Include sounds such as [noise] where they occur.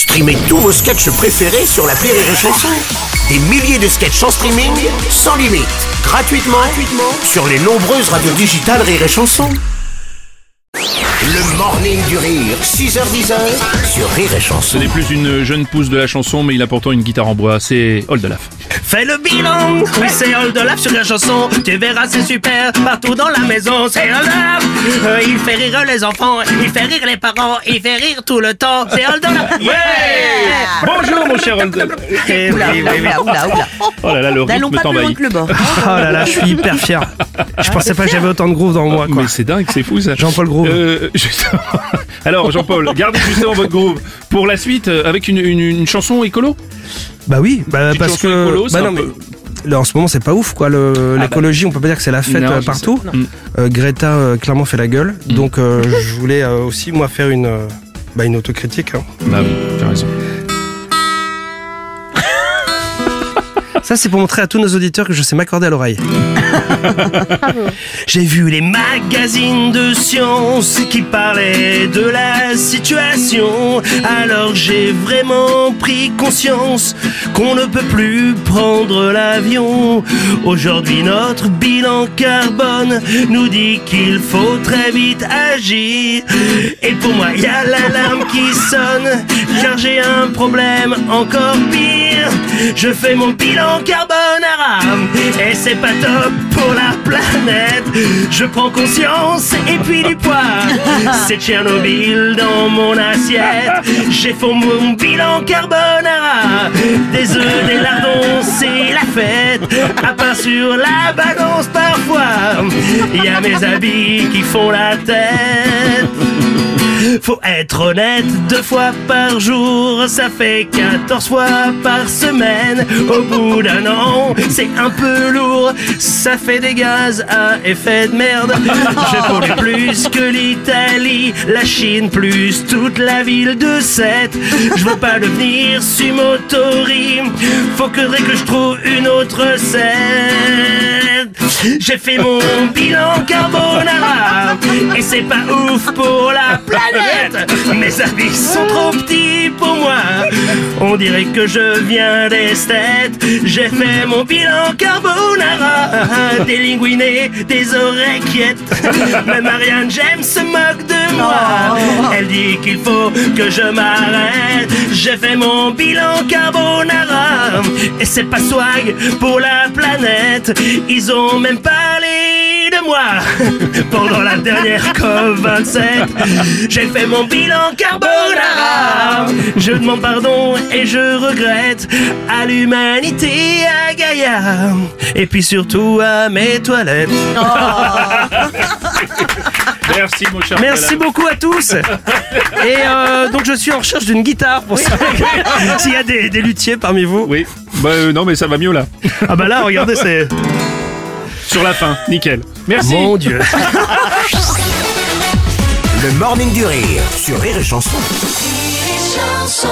Streamez tous vos sketchs préférés sur la Rire et Chanson. Des milliers de sketchs en streaming, sans limite, gratuitement, gratuitement sur les nombreuses radios digitales Rire et Chanson. Le morning du rire, 6h10 sur Rire et Chanson. Ce n'est plus une jeune pousse de la chanson, mais il a pourtant une guitare en bois. C'est Oldelaf. Fais le bilan, oui c'est Oldelaf sur la chanson Tu verras c'est super, partout dans la maison c'est Oldelaf Euh, Il fait rire les enfants, il fait rire les parents, il fait rire tout le temps C'est Oldelaf [laughs] Yeah Bonjour mon cher Oldelaf. Eh oui, oui, oui. Oula, oula, oula. Oh là là, le rythme pas plus loin t'envahit. que le bord. [laughs] Oh là là, je suis hyper fier Je pensais pas que j'avais autant de groove dans moi quoi Mais c'est dingue, c'est fou ça. Jean-Paul Groove. Euh, [laughs] justement. Alors Jean-Paul, gardez justement votre groove pour la suite euh, avec une, une- une chanson écolo? Bah oui, bah Petite parce chanson que... écolo, c'est bah un non mais... peu- Là, en ce moment c'est pas ouf quoi, le- l'écologie on peut pas dire que c'est la fête Non, euh, je partout. sais. Mm. Euh, Greta euh, clairement fait la gueule, donc euh, je voulais euh, aussi moi faire une, euh, bah, une autocritique. hein. Bah oui, tu as raison. Ça, c'est pour montrer à tous nos auditeurs que je sais m'accorder à l'oreille. J'ai vu les magazines de science qui parlaient de la situation. Alors j'ai vraiment pris conscience qu'on ne peut plus prendre l'avion. Aujourd'hui, notre bilan carbone nous dit qu'il faut très vite agir. Et pour moi, il y a l'alarme qui sonne, car j'ai un problème encore pire. Je fais mon bilan carbonara et c'est pas top pour la planète. Je prends conscience et puis du poids. C'est Tchernobyl dans mon assiette. J'ai fait mon bilan carbonara. Des œufs, des lardons, c'est la fête. À part sur la balance parfois, y a mes habits qui font la tête. Faut être honnête, deux fois par jour, ça fait 14 fois par semaine. Au bout d'un an, c'est un peu lourd, ça fait des gaz à effet de merde. Je pollue plus que l'Italie, la Chine, plus toute la ville de Sète. Je veux pas devenir sumotori, faut que, je trouve une autre recette. J'ai fait mon bilan carbonara et c'est pas ouf pour la planète. Mes habits sont trop petits pour moi. On dirait que je viens d'esthète. J'ai fait mon bilan carbonara, des linguinés, des oreillettes. Même Marianne James se moque de moi. Elle dit qu'il faut que je m'arrête. J'ai fait mon bilan carbonara et c'est pas swag pour la planète. Ils ont même parlé de moi [laughs] pendant la dernière COP27. J'ai fait mon bilan carbonara. Je demande pardon et je regrette à l'humanité, à Gaïa et puis surtout à mes toilettes. [laughs] Merci mon cher Merci beaucoup à tous. Et euh, donc je suis en recherche d'une guitare pour ça. [laughs] S'il y a des, des luthiers parmi vous. Oui, bah euh, non mais ça va mieux là. Ah bah là, regardez, c'est... Sur la fin, nickel. Merci. Mon Dieu. Le morning du rire sur Rire et Chanson. Rire et chanson